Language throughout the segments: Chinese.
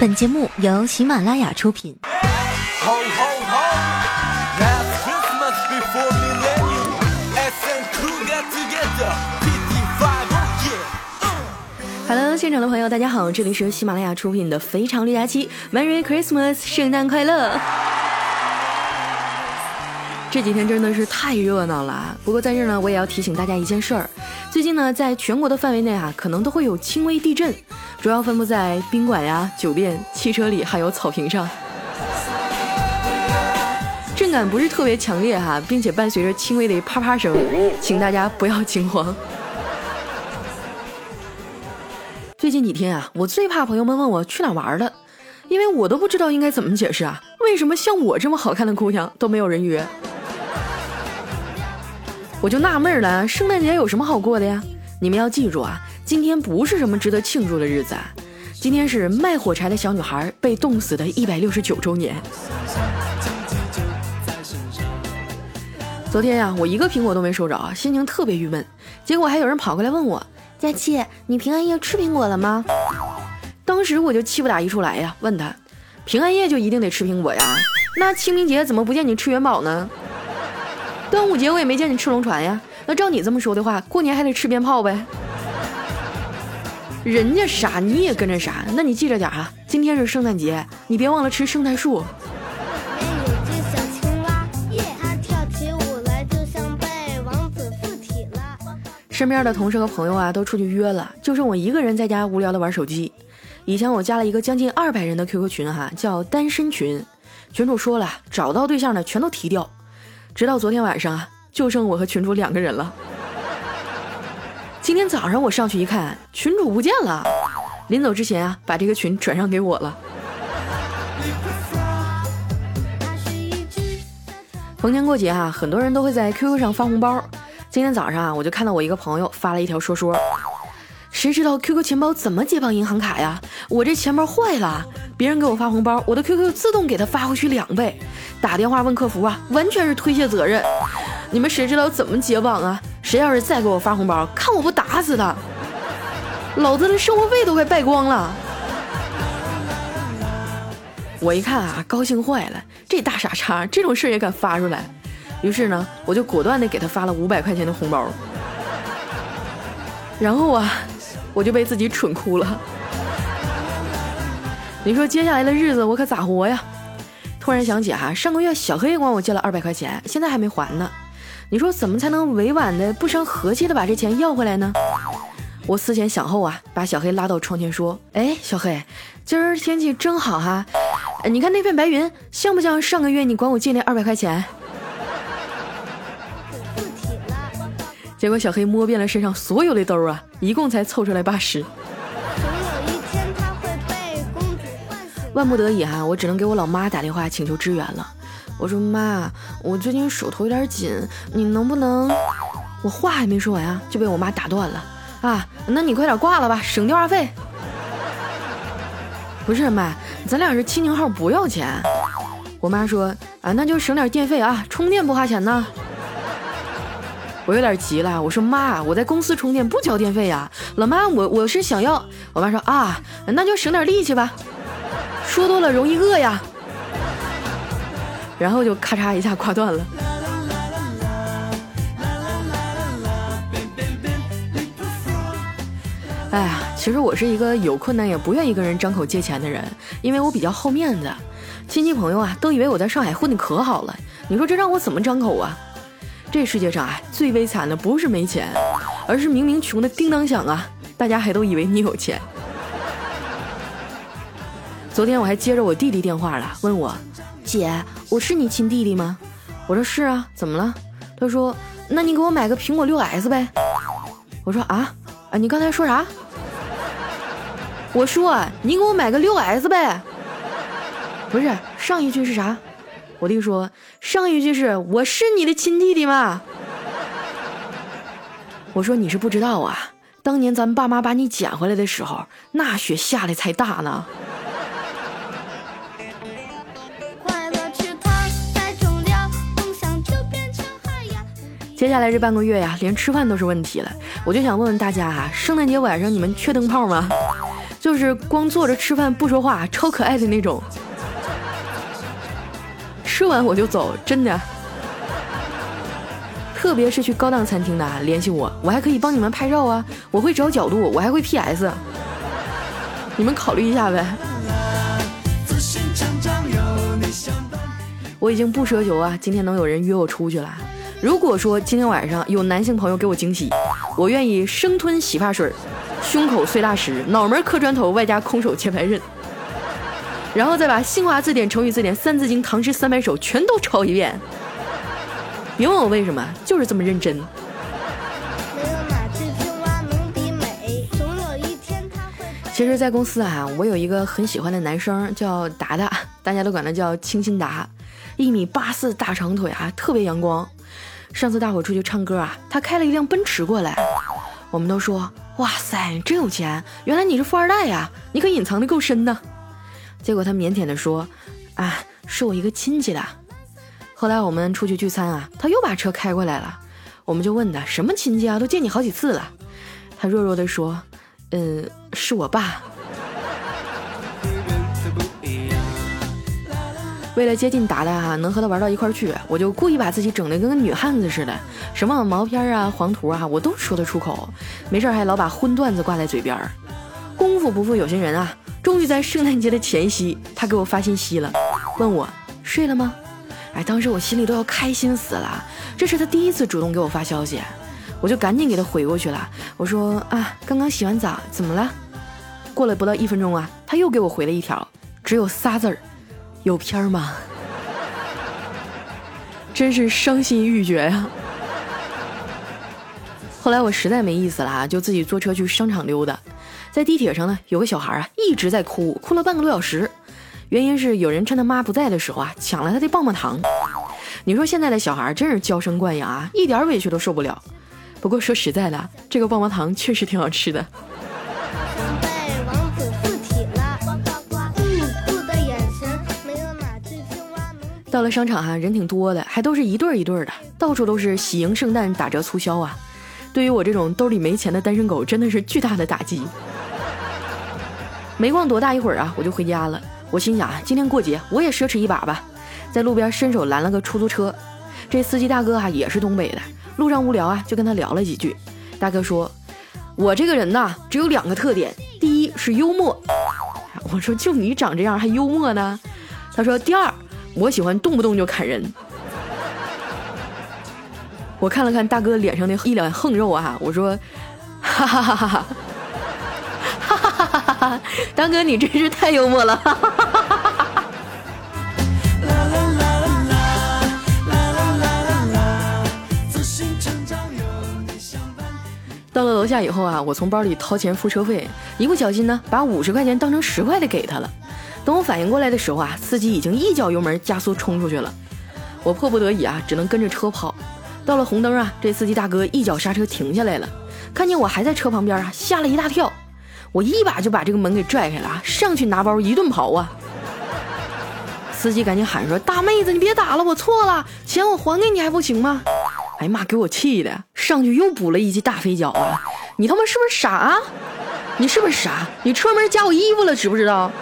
本节目由喜马拉雅出品。Hello，现场的朋友，大家好，这里是喜马拉雅出品的《非常六加七》，Merry Christmas，圣诞快乐！这几天真的是太热闹了。不过在这呢，我也要提醒大家一件事儿：最近呢，在全国的范围内啊，可能都会有轻微地震。主要分布在宾馆呀、酒店、汽车里，还有草坪上。震感不是特别强烈哈，并且伴随着轻微的啪啪声，请大家不要惊慌。最近几天啊，我最怕朋友们问我去哪玩了，因为我都不知道应该怎么解释啊。为什么像我这么好看的姑娘都没有人约？我就纳闷了，圣诞节有什么好过的呀？你们要记住啊。今天不是什么值得庆祝的日子，啊，今天是卖火柴的小女孩被冻死的一百六十九周年。昨天呀，我一个苹果都没收着，心情特别郁闷。结果还有人跑过来问我：“佳琪，你平安夜吃苹果了吗？”当时我就气不打一处来呀，问他：“平安夜就一定得吃苹果呀？那清明节怎么不见你吃元宝呢？端午节我也没见你吃龙船呀？那照你这么说的话，过年还得吃鞭炮呗？”人家傻，你也跟着傻，那你记着点啊！今天是圣诞节，你别忘了吃圣诞树。身边的同事和朋友啊都出去约了，就剩我一个人在家无聊的玩手机。以前我加了一个将近二百人的 QQ 群哈，叫单身群，群主说了找到对象的全都踢掉，直到昨天晚上啊，就剩我和群主两个人了。今天早上我上去一看，群主不见了。临走之前啊，把这个群转让给我了。逢年过节啊，很多人都会在 QQ 上发红包。今天早上啊，我就看到我一个朋友发了一条说说，谁知道 QQ 钱包怎么解绑银行卡呀？我这钱包坏了，别人给我发红包，我的 QQ 自动给他发回去两倍。打电话问客服啊，完全是推卸责任。你们谁知道怎么解绑啊？谁要是再给我发红包，看我不打死他！老子的生活费都快败光了。我一看啊，高兴坏了，这大傻叉这种事也敢发出来。于是呢，我就果断的给他发了五百块钱的红包。然后啊，我就被自己蠢哭了。你说接下来的日子我可咋活呀？突然想起哈，上个月小黑管我借了二百块钱，现在还没还呢。你说怎么才能委婉的不伤和气的把这钱要回来呢？我思前想后啊，把小黑拉到窗前说：“哎，小黑，今儿天气真好哈，你看那片白云像不像上个月你管我借那二百块钱？”结果小黑摸遍了身上所有的兜啊，一共才凑出来八十。万不得已哈，我只能给我老妈打电话请求支援了。我说妈，我最近手头有点紧，你能不能……我话还没说完啊，就被我妈打断了。啊，那你快点挂了吧，省电话费。不是妈，咱俩是亲情号，不要钱。我妈说啊，那就省点电费啊，充电不花钱呢。我有点急了，我说妈，我在公司充电不交电费呀。老妈，我我是想要。我妈说啊，那就省点力气吧，说多了容易饿呀。然后就咔嚓一下挂断了。哎呀，其实我是一个有困难也不愿意跟人张口借钱的人，因为我比较好面子。亲戚朋友啊，都以为我在上海混的可好了。你说这让我怎么张口啊？这世界上啊，最悲惨的不是没钱，而是明明穷的叮当响啊，大家还都以为你有钱。昨天我还接着我弟弟电话了，问我。姐，我是你亲弟弟吗？我说是啊，怎么了？他说，那你给我买个苹果六 S 呗。我说啊啊，你刚才说啥？我说你给我买个六 S 呗。不是，上一句是啥？我弟说上一句是我是你的亲弟弟吗？我说你是不知道啊，当年咱爸妈把你捡回来的时候，那雪下的才大呢。接下来这半个月呀，连吃饭都是问题了。我就想问问大家啊，圣诞节晚上你们缺灯泡吗？就是光坐着吃饭不说话，超可爱的那种。吃完我就走，真的。特别是去高档餐厅的，联系我，我还可以帮你们拍照啊，我会找角度，我还会 PS，你们考虑一下呗。我已经不奢求啊，今天能有人约我出去了。如果说今天晚上有男性朋友给我惊喜，我愿意生吞洗发水，胸口碎大石，脑门磕砖头，外加空手切白刃，然后再把新华字典、成语字典、三字经、唐诗三百首全都抄一遍。别问我为什么，就是这么认真。其实，在公司啊，我有一个很喜欢的男生，叫达达，大家都管他叫清新达，一米八四大长腿啊，特别阳光。上次大伙出去唱歌啊，他开了一辆奔驰过来，我们都说哇塞，真有钱，原来你是富二代呀，你可隐藏的够深呢。结果他腼腆的说，啊，是我一个亲戚的。后来我们出去聚餐啊，他又把车开过来了，我们就问他什么亲戚啊，都见你好几次了。他弱弱的说：“嗯，是我爸。”为了接近达达哈，能和他玩到一块去，我就故意把自己整的跟个女汉子似的，什么毛片啊、黄图啊，我都说得出口。没事还老把荤段子挂在嘴边。功夫不负有心人啊，终于在圣诞节的前夕，他给我发信息了，问我睡了吗？哎，当时我心里都要开心死了。这是他第一次主动给我发消息，我就赶紧给他回过去了。我说啊，刚刚洗完澡，怎么了？过了不到一分钟啊，他又给我回了一条，只有仨字儿：有片儿吗？真是伤心欲绝呀。后来我实在没意思了啊，就自己坐车去商场溜达。在地铁上呢，有个小孩啊一直在哭，哭了半个多小时。原因是有人趁他妈不在的时候啊，抢了他的棒棒糖。你说现在的小孩真是娇生惯养啊，一点委屈都受不了。不过说实在的，这个棒棒糖确实挺好吃的。到了商场哈，人挺多的，还都是一对儿一对儿的，到处都是喜迎圣诞打折促销啊。对于我这种兜里没钱的单身狗，真的是巨大的打击。没逛多大一会儿啊，我就回家了。我心想啊，今天过节我也奢侈一把吧，在路边伸手拦了个出租车。这司机大哥啊也是东北的，路上无聊啊就跟他聊了几句。大哥说：“我这个人呐只有两个特点，第一是幽默。”我说：“就你长这样还幽默呢？”他说：“第二，我喜欢动不动就砍人。”我看了看大哥脸上的一脸横肉啊，我说：“哈 哈哈哈哈哈。”大哥，你真是太幽默了！到了楼下以后啊，我从包里掏钱付车费，一不小心呢，把五十块钱当成十块的给他了。等我反应过来的时候啊，司机已经一脚油门加速冲出去了。我迫不得已啊，只能跟着车跑。到了红灯啊，这司机大哥一脚刹车停下来了，看见我还在车旁边啊，吓了一大跳。我一把就把这个门给拽开了啊，上去拿包一顿刨啊！司机赶紧喊说：“大妹子，你别打了，我错了，钱我还给你还不行吗？”哎呀妈，给我气的，上去又补了一记大飞脚啊！你他妈是不是傻？啊？你是不是傻？你车门夹我衣服了，知不知道？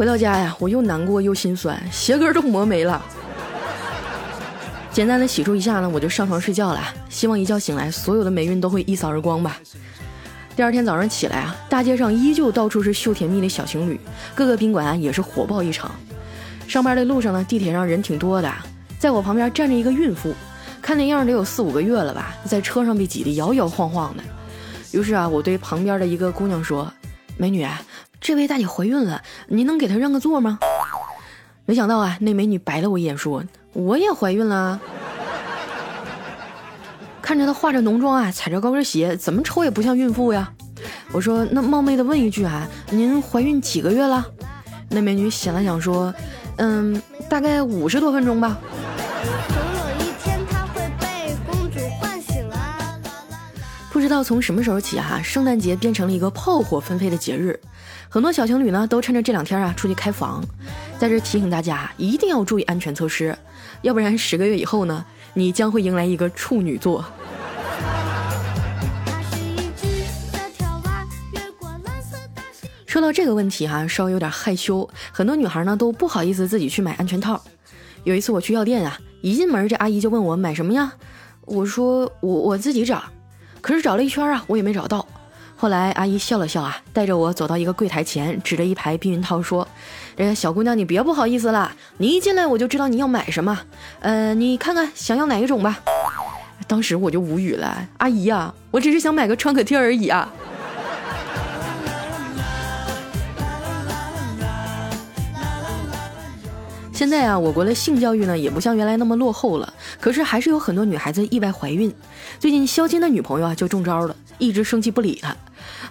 回到家呀，我又难过又心酸，鞋跟都磨没了。简单的洗漱一下呢，我就上床睡觉了。希望一觉醒来，所有的霉运都会一扫而光吧。第二天早上起来啊，大街上依旧到处是秀甜蜜的小情侣，各个宾馆也是火爆一场。上班的路上呢，地铁上人挺多的，在我旁边站着一个孕妇，看那样得有四五个月了吧，在车上被挤得摇摇晃晃的。于是啊，我对旁边的一个姑娘说：“美女，这位大姐怀孕了，您能给她让个座吗？”没想到啊，那美女白了我一眼说。我也怀孕了，看着她化着浓妆啊，踩着高跟鞋，怎么瞅也不像孕妇呀。我说那冒昧的问一句啊，您怀孕几个月了？那美女想了想说，嗯，大概五十多分钟吧。不知道从什么时候起哈圣诞节变成了一个炮火纷飞的节日。很多小情侣呢都趁着这两天啊出去开房。在这提醒大家一定要注意安全措施。要不然十个月以后呢你将会迎来一个处女座。说到这个问题哈稍微有点害羞。很多女孩呢都不好意思自己去买安全套。有一次我去药店啊一进门这阿姨就问我买什么呀？我说我我自己找。可是找了一圈啊，我也没找到。后来阿姨笑了笑啊，带着我走到一个柜台前，指着一排避孕套说：“这个小姑娘，你别不好意思啦，你一进来我就知道你要买什么。呃，你看看想要哪一种吧。”当时我就无语了，阿姨呀，我只是想买个创可贴而已啊。现在啊，我国的性教育呢也不像原来那么落后了，可是还是有很多女孩子意外怀孕。最近肖金的女朋友啊就中招了，一直生气不理他。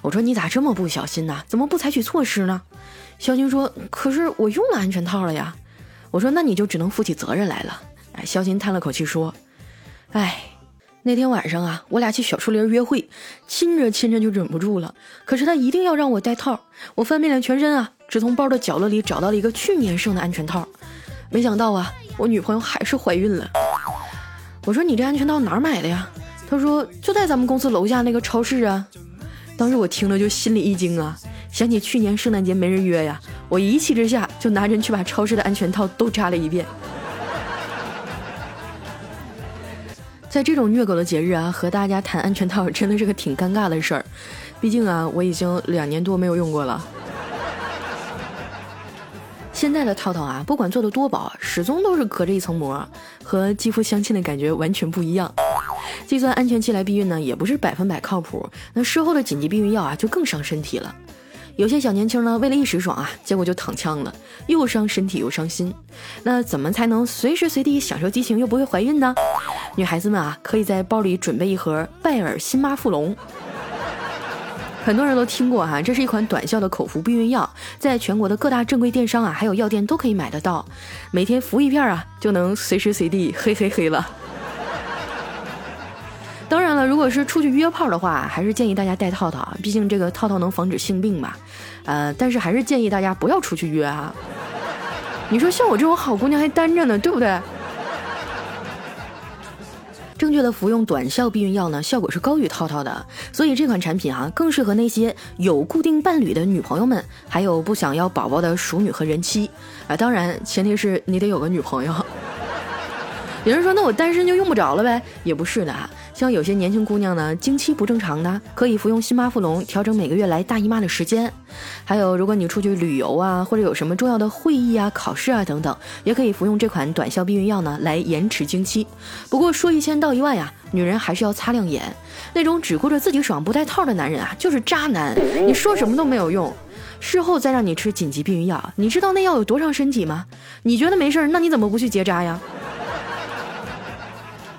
我说你咋这么不小心呢？怎么不采取措施呢？肖金说：“可是我用了安全套了呀。”我说：“那你就只能负起责任来了。”哎，肖金叹了口气说：“哎，那天晚上啊，我俩去小树林约会，亲着亲着就忍不住了。可是他一定要让我戴套，我翻遍了全身啊，只从包的角落里找到了一个去年剩的安全套。”没想到啊，我女朋友还是怀孕了。我说你这安全套哪买的呀？他说就在咱们公司楼下那个超市啊。当时我听了就心里一惊啊，想起去年圣诞节没人约呀，我一气之下就拿针去把超市的安全套都扎了一遍。在这种虐狗的节日啊，和大家谈安全套真的是个挺尴尬的事儿。毕竟啊，我已经两年多没有用过了。现在的套套啊，不管做的多薄，始终都是隔着一层膜，和肌肤相亲的感觉完全不一样。计算安全期来避孕呢，也不是百分百靠谱。那事后的紧急避孕药啊，就更伤身体了。有些小年轻呢，为了一时爽啊，结果就躺枪了，又伤身体又伤心。那怎么才能随时随地享受激情又不会怀孕呢？女孩子们啊，可以在包里准备一盒拜耳辛妈富隆。很多人都听过哈，这是一款短效的口服避孕药，在全国的各大正规电商啊，还有药店都可以买得到。每天服一片啊，就能随时随地嘿嘿嘿了。当然了，如果是出去约炮的话，还是建议大家戴套套，毕竟这个套套能防止性病嘛。呃，但是还是建议大家不要出去约啊。你说像我这种好姑娘还单着呢，对不对？正确的服用短效避孕药呢，效果是高于套套的，所以这款产品啊，更适合那些有固定伴侣的女朋友们，还有不想要宝宝的熟女和人妻啊。当然，前提是你得有个女朋友。有人说，那我单身就用不着了呗？也不是的啊。像有些年轻姑娘呢，经期不正常的，可以服用辛巴富隆，调整每个月来大姨妈的时间。还有，如果你出去旅游啊，或者有什么重要的会议啊、考试啊等等，也可以服用这款短效避孕药呢，来延迟经期。不过说一千道一万呀，女人还是要擦亮眼。那种只顾着自己爽不带套的男人啊，就是渣男。你说什么都没有用，事后再让你吃紧急避孕药，你知道那药有多伤身体吗？你觉得没事儿，那你怎么不去结扎呀？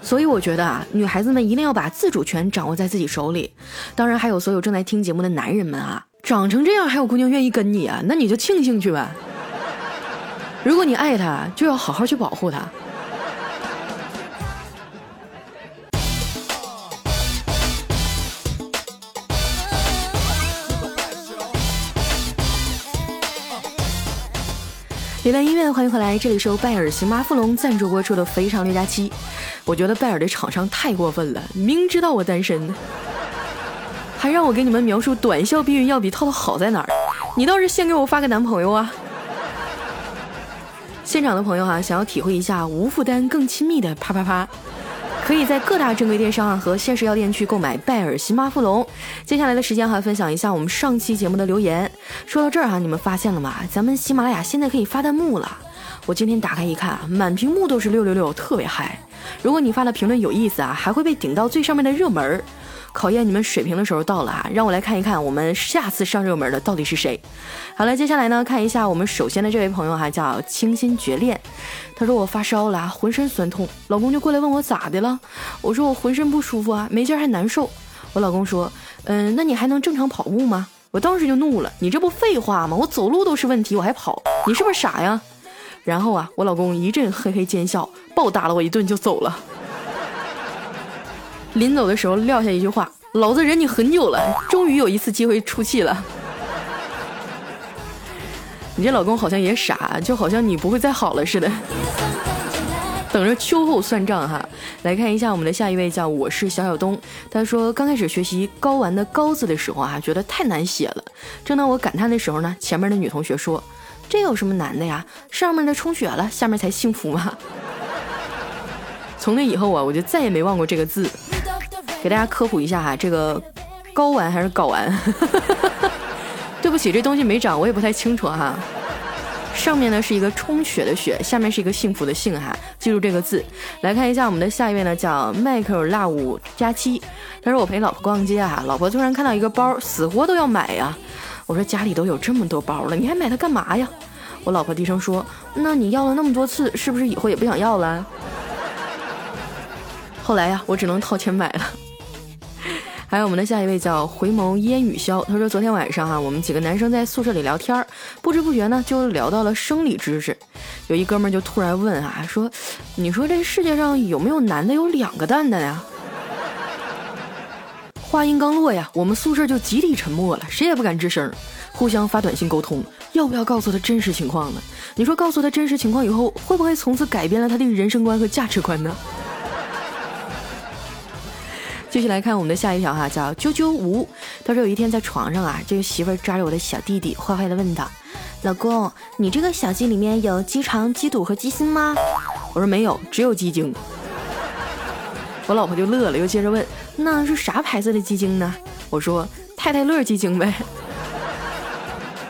所以我觉得啊，女孩子们一定要把自主权掌握在自己手里。当然，还有所有正在听节目的男人们啊，长成这样还有姑娘愿意跟你啊，那你就庆幸去吧。如果你爱她，就要好好去保护她。一段音乐，欢迎回来，这里是由拜耳星巴富隆赞助播出的《肥肠六加七》。我觉得拜尔的厂商太过分了，明知道我单身，还让我给你们描述短效避孕药比套套好在哪儿。你倒是先给我发个男朋友啊！现场的朋友哈，想要体会一下无负担、更亲密的啪啪啪。可以在各大正规电商啊和现实药店去购买拜耳辛巴富龙。接下来的时间还，分享一下我们上期节目的留言。说到这儿哈，你们发现了吗？咱们喜马拉雅现在可以发弹幕了。我今天打开一看，满屏幕都是六六六，特别嗨。如果你发的评论有意思啊，还会被顶到最上面的热门。考验你们水平的时候到了啊！让我来看一看我们下次上热门的到底是谁。好了，接下来呢，看一下我们首先的这位朋友哈，叫清新绝恋。他说我发烧了，浑身酸痛，老公就过来问我咋的了。我说我浑身不舒服啊，没劲还难受。我老公说，嗯，那你还能正常跑步吗？我当时就怒了，你这不废话吗？我走路都是问题，我还跑？你是不是傻呀？然后啊，我老公一阵嘿嘿奸笑，暴打了我一顿就走了。临走的时候撂下一句话：“老子忍你很久了，终于有一次机会出气了。”你这老公好像也傻，就好像你不会再好了似的。等着秋后算账哈。来看一下我们的下一位，叫我是小小东。他说刚开始学习睾丸的睾字的时候啊，觉得太难写了。正当我感叹的时候呢，前面的女同学说：“这有什么难的呀？上面的充血了，下面才幸福嘛？” 从那以后啊，我就再也没忘过这个字。给大家科普一下哈，这个睾丸还是睾丸？对不起，这东西没长，我也不太清楚哈。上面呢是一个充血的血，下面是一个幸福的幸哈，记住这个字。来看一下我们的下一位呢，叫迈克尔辣五加七。他说我陪老婆逛街啊，老婆突然看到一个包，死活都要买呀。我说家里都有这么多包了，你还买它干嘛呀？我老婆低声说：“那你要了那么多次，是不是以后也不想要了？”后来呀，我只能掏钱买了。还有我们的下一位叫回眸烟雨潇，他说昨天晚上哈，我们几个男生在宿舍里聊天，不知不觉呢就聊到了生理知识。有一哥们就突然问啊，说，你说这世界上有没有男的有两个蛋蛋呀？话音刚落呀，我们宿舍就集体沉默了，谁也不敢吱声，互相发短信沟通，要不要告诉他真实情况呢？你说告诉他真实情况以后，会不会从此改变了他的人生观和价值观呢？继续来看我们的下一条哈，叫啾啾吴。他说有一天在床上啊，这个媳妇儿抓着我的小弟弟，坏坏的问道：“老公，你这个小鸡里面有鸡肠、鸡肚和鸡心吗？”我说没有，只有鸡精。我老婆就乐了，又接着问：“那是啥牌子的鸡精呢？”我说：“太太乐鸡精呗。”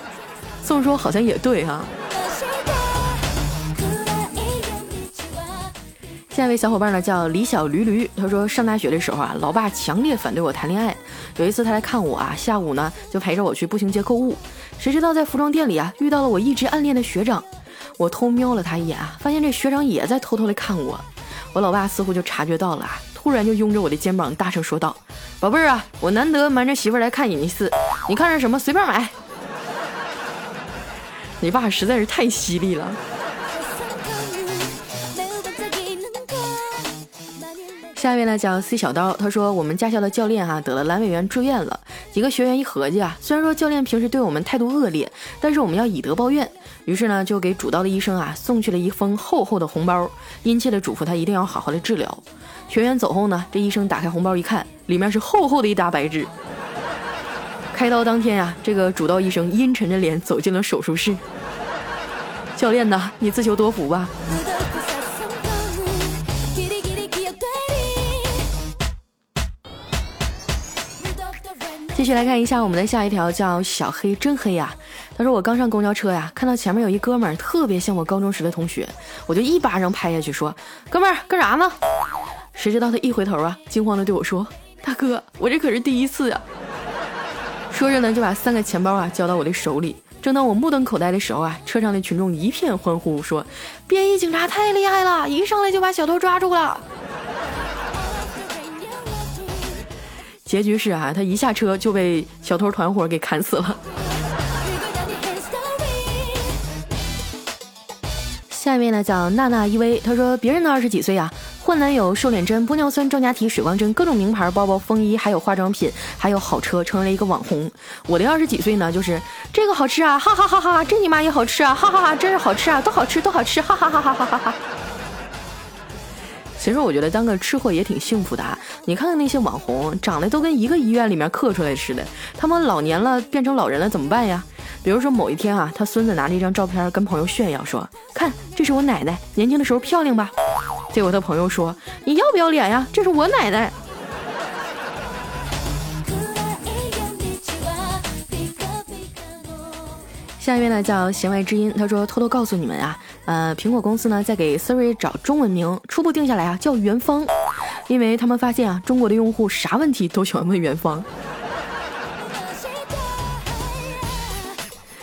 这么说好像也对哈。下一位小伙伴呢叫李小驴驴，他说上大学的时候啊，老爸强烈反对我谈恋爱。有一次他来看我啊，下午呢就陪着我去步行街购物，谁知道在服装店里啊遇到了我一直暗恋的学长。我偷瞄了他一眼啊，发现这学长也在偷偷的看我。我老爸似乎就察觉到了啊，突然就拥着我的肩膀大声说道：“宝贝儿啊，我难得瞒着媳妇来看你一次，你看上什么随便买。”你爸实在是太犀利了。下一位呢叫 C 小刀，他说我们驾校的教练哈得了阑尾炎住院了，几个学员一合计啊，虽然说教练平时对我们态度恶劣，但是我们要以德报怨，于是呢就给主刀的医生啊送去了一封厚厚的红包，殷切的嘱咐他一定要好好的治疗。学员走后呢，这医生打开红包一看，里面是厚厚的一沓白纸。开刀当天呀，这个主刀医生阴沉着脸走进了手术室。教练呐，你自求多福吧。续来看一下我们的下一条，叫小黑真黑呀。他说我刚上公交车呀，看到前面有一哥们儿特别像我高中时的同学，我就一巴掌拍下去说：“哥们儿干啥呢？”谁知道他一回头啊，惊慌的对我说：“大哥，我这可是第一次呀。”说着呢，就把三个钱包啊交到我的手里。正当我目瞪口呆的时候啊，车上的群众一片欢呼，说：“便衣警察太厉害了，一上来就把小偷抓住了。”结局是啊，他一下车就被小偷团伙给砍死了。下面呢叫娜娜依薇，她说别人的二十几岁呀，换男友、瘦脸针、玻尿酸、庄家体、水光针，各种名牌包包、风衣，还有化妆品，还有好车，成为了一个网红。我的二十几岁呢，就是这个好吃啊，哈哈哈哈！这你妈也好吃啊，哈哈哈！真是好吃啊，都好吃，都好吃，哈哈哈哈哈哈哈！其实我觉得当个吃货也挺幸福的啊！你看看那些网红，长得都跟一个医院里面刻出来似的，他们老年了变成老人了怎么办呀？比如说某一天啊，他孙子拿着一张照片跟朋友炫耀说：“看，这是我奶奶年轻的时候漂亮吧？”结果他朋友说：“你要不要脸呀？这是我奶奶。”下一位呢叫弦外之音，他说：“偷偷告诉你们啊。”呃，苹果公司呢在给 Siri 找中文名，初步定下来啊叫元芳，因为他们发现啊中国的用户啥问题都喜欢问元芳。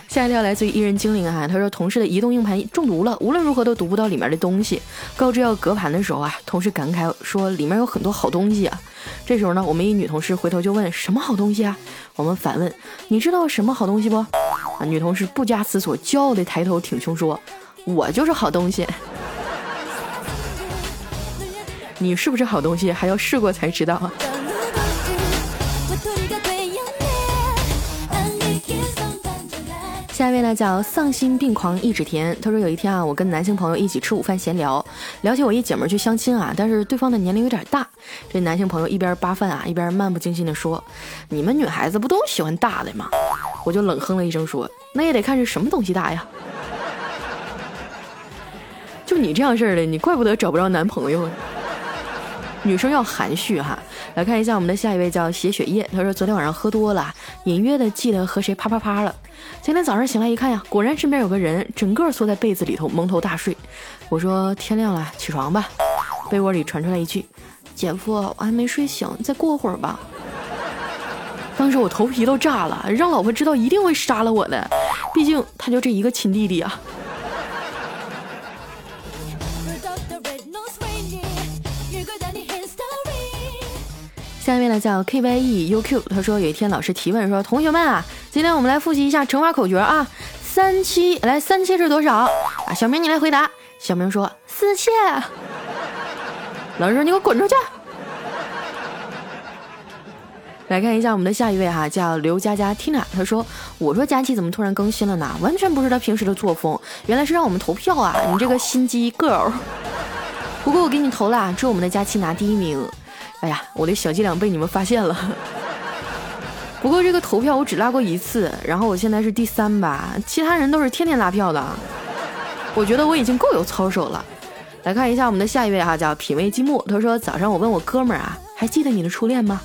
下一条来自于艺人精灵啊，他说同事的移动硬盘中毒了，无论如何都读不到里面的东西，告知要隔盘的时候啊，同事感慨说里面有很多好东西啊。这时候呢，我们一女同事回头就问什么好东西啊？我们反问你知道什么好东西不？啊，女同事不加思索，骄傲的抬头挺胸说。我就是好东西，你是不是好东西还要试过才知道啊。下一位呢叫丧心病狂一指甜，他说有一天啊，我跟男性朋友一起吃午饭闲聊，聊起我一姐们去相亲啊，但是对方的年龄有点大。这男性朋友一边扒饭啊，一边漫不经心地说：“你们女孩子不都喜欢大的吗？”我就冷哼了一声说：“那也得看是什么东西大呀。”就你这样式儿的，你怪不得找不着男朋友。女生要含蓄哈。来看一下我们的下一位叫写血液，他说昨天晚上喝多了，隐约的记得和谁啪啪啪了。今天早上醒来一看呀，果然身边有个人整个缩在被子里头蒙头大睡。我说天亮了，起床吧。被窝里传出来一句：“姐夫，我还没睡醒，再过会儿吧。”当时我头皮都炸了，让老婆知道一定会杀了我的，毕竟他就这一个亲弟弟啊。下面呢叫 K Y E U Q，他说有一天老师提问说：“同学们啊，今天我们来复习一下乘法口诀啊，三七来三七是多少啊？”小明你来回答。小明说：“四七。”老师说：“你给我滚出去！”来看一下我们的下一位哈，叫刘佳佳 Tina，他说：“我说佳琪怎么突然更新了呢？完全不是他平时的作风，原来是让我们投票啊！你这个心机 girl。不过我给你投了，祝我们的佳琪拿第一名。”哎呀，我的小伎俩被你们发现了。不过这个投票我只拉过一次，然后我现在是第三吧，其他人都是天天拉票的。我觉得我已经够有操守了。来看一下我们的下一位哈，叫品味积木。他说早上我问我哥们儿啊，还记得你的初恋吗？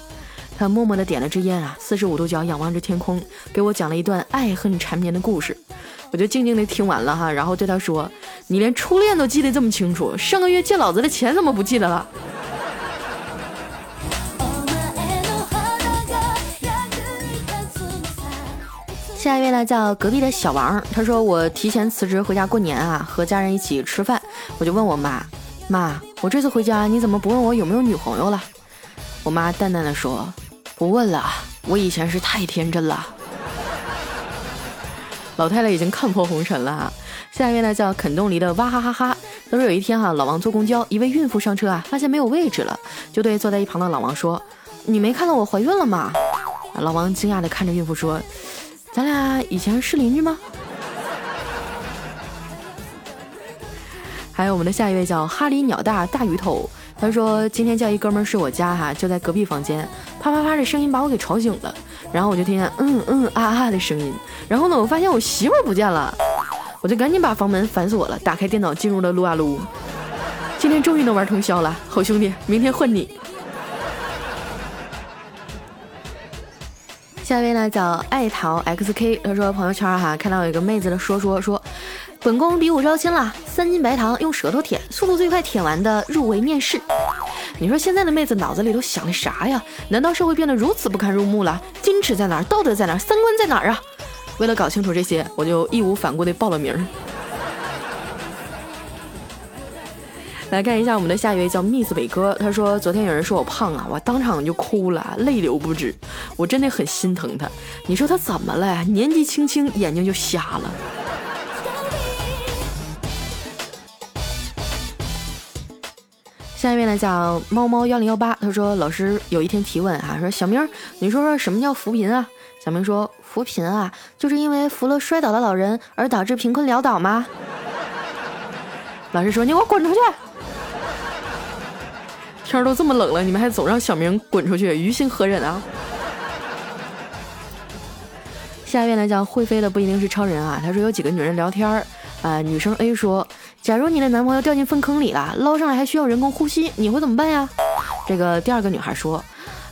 他默默的点了支烟啊，四十五度角仰望着天空，给我讲了一段爱恨缠绵的故事。我就静静的听完了哈，然后对他说：“你连初恋都记得这么清楚，上个月借老子的钱怎么不记得了？”下一位呢，叫隔壁的小王。他说：“我提前辞职回家过年啊，和家人一起吃饭。我就问我妈，妈，我这次回家你怎么不问我有没有女朋友了？”我妈淡淡的说：“不问了，我以前是太天真了。”老太太已经看破红尘了。下一位呢，叫肯冻梨的哇哈哈哈。他说有一天哈，老王坐公交，一位孕妇上车啊，发现没有位置了，就对坐在一旁的老王说：“你没看到我怀孕了吗？”老王惊讶的看着孕妇说。咱俩以前是邻居吗？还有我们的下一位叫哈里鸟大大鱼头，他说今天叫一哥们儿睡我家哈，就在隔壁房间，啪啪啪的声音把我给吵醒了，然后我就听见嗯嗯啊啊的声音，然后呢我发现我媳妇儿不见了，我就赶紧把房门反锁了，打开电脑进入了撸啊撸，今天终于能玩通宵了，好兄弟，明天换你。下一位呢叫爱桃 xk，他说朋友圈哈看到有一个妹子的说说说，本宫比武招亲了，三斤白糖用舌头舔，速度最快舔完的入围面试。你说现在的妹子脑子里都想的啥呀？难道社会变得如此不堪入目了？矜持在哪儿？道德在哪儿？三观在哪儿啊？为了搞清楚这些，我就义无反顾的报了名。来看一下我们的下一位叫 Miss 伟哥，他说昨天有人说我胖啊，我当场就哭了，泪流不止，我真的很心疼他。你说他怎么了？年纪轻轻眼睛就瞎了。下一位呢叫猫猫幺零幺八，他说老师有一天提问啊，说小明，你说说什么叫扶贫啊？小明说扶贫啊，就是因为扶了摔倒的老人而导致贫困潦倒吗？老师说你给我滚出去！天都这么冷了，你们还总让小明滚出去，于心何忍啊？下一位呢叫会飞的不一定是超人啊。他说有几个女人聊天儿啊，女生 A 说：“假如你的男朋友掉进粪坑里了，捞上来还需要人工呼吸，你会怎么办呀？”这个第二个女孩说：“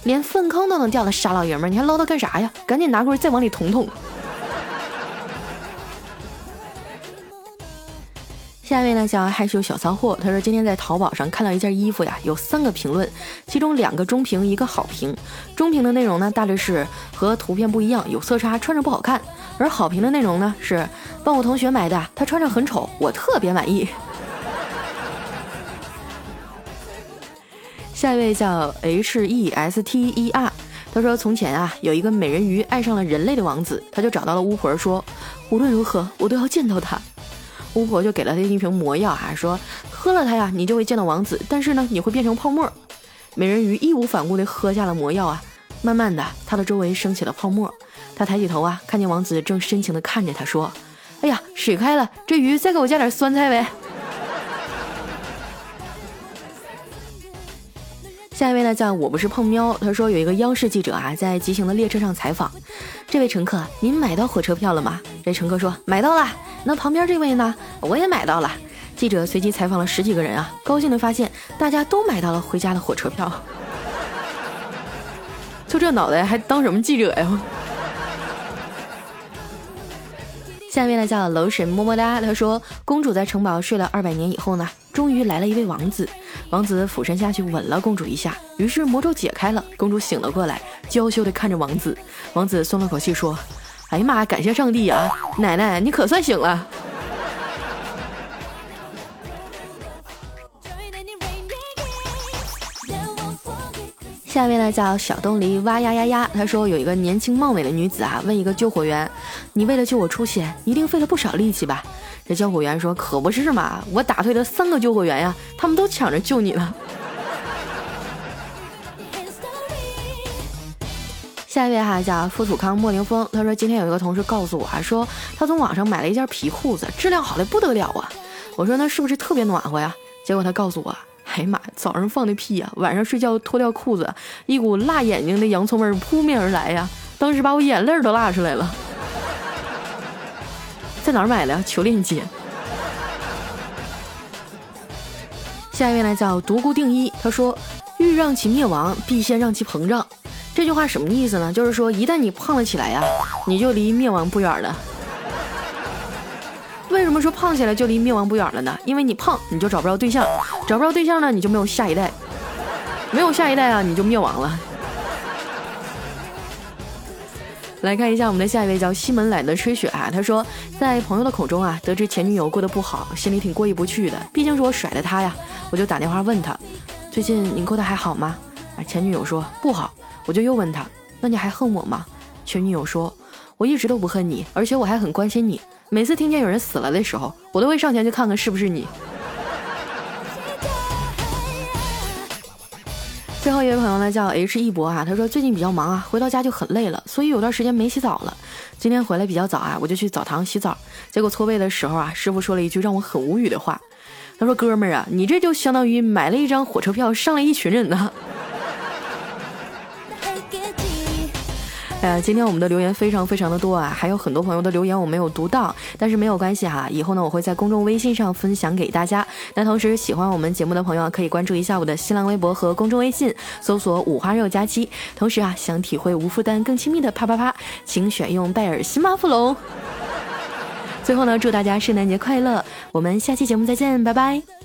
连粪坑都能掉的傻老爷们儿，你还捞他干啥呀？赶紧拿过来再往里捅捅。”下一位呢叫害羞小骚货，他说今天在淘宝上看到一件衣服呀，有三个评论，其中两个中评，一个好评。中评的内容呢，大致是和图片不一样，有色差，穿着不好看；而好评的内容呢，是帮我同学买的，他穿着很丑，我特别满意。下一位叫 H E S T E R，他说从前啊，有一个美人鱼爱上了人类的王子，他就找到了巫婆说，无论如何我都要见到他。巫婆就给了他一瓶魔药啊，说喝了它呀，你就会见到王子，但是呢，你会变成泡沫。美人鱼义无反顾地喝下了魔药啊，慢慢的，她的周围升起了泡沫。她抬起头啊，看见王子正深情地看着她，说：“哎呀，水开了，这鱼再给我加点酸菜呗。下一位呢叫我不是胖喵，他说有一个央视记者啊在急行的列车上采访，这位乘客您买到火车票了吗？这乘客说买到了。那旁边这位呢？我也买到了。记者随即采访了十几个人啊，高兴的发现大家都买到了回家的火车票。就这脑袋还当什么记者呀？下面呢叫楼神么么哒，他说公主在城堡睡了二百年以后呢，终于来了一位王子。王子俯身下去吻了公主一下，于是魔咒解开了，公主醒了过来，娇羞的看着王子。王子松了口气说：“哎呀妈，感谢上帝啊，奶奶你可算醒了。”下面呢叫小东篱哇呀呀呀，他说有一个年轻貌美的女子啊，问一个救火员：“你为了救我出血，一定费了不少力气吧？”这救火员说：“可不是嘛，我打退了三个救火员呀，他们都抢着救你了。”下一位哈叫富土康莫凌峰，他说今天有一个同事告诉我啊，说他从网上买了一件皮裤子，质量好的不得了啊。我说那是不是特别暖和呀？结果他告诉我。哎呀妈呀！早上放的屁呀，晚上睡觉脱掉裤子，一股辣眼睛的洋葱味扑面而来呀，当时把我眼泪都辣出来了。在哪儿买的？求链接。下一位呢叫独孤定一，他说：“欲让其灭亡，必先让其膨胀。”这句话什么意思呢？就是说，一旦你胖了起来呀，你就离灭亡不远了。为什么说胖起来就离灭亡不远了呢？因为你胖，你就找不着对象，找不着对象呢，你就没有下一代，没有下一代啊，你就灭亡了。来看一下我们的下一位叫西门来的吹雪啊，他说在朋友的口中啊，得知前女友过得不好，心里挺过意不去的，毕竟是我甩的她呀，我就打电话问他，最近你过得还好吗？啊，前女友说不好，我就又问他，那你还恨我吗？前女友说，我一直都不恨你，而且我还很关心你。每次听见有人死了的时候，我都会上前去看看是不是你。最后一位朋友呢，叫 H 一博啊，他说最近比较忙啊，回到家就很累了，所以有段时间没洗澡了。今天回来比较早啊，我就去澡堂洗澡，结果搓背的时候啊，师傅说了一句让我很无语的话，他说：“哥们儿啊，你这就相当于买了一张火车票上了一群人呢。”呃，今天我们的留言非常非常的多啊，还有很多朋友的留言我没有读到，但是没有关系哈，以后呢我会在公众微信上分享给大家。那同时喜欢我们节目的朋友可以关注一下我的新浪微博和公众微信，搜索五花肉佳期。同时啊，想体会无负担、更亲密的啪啪啪，请选用拜耳新马富龙。最后呢，祝大家圣诞节快乐，我们下期节目再见，拜拜。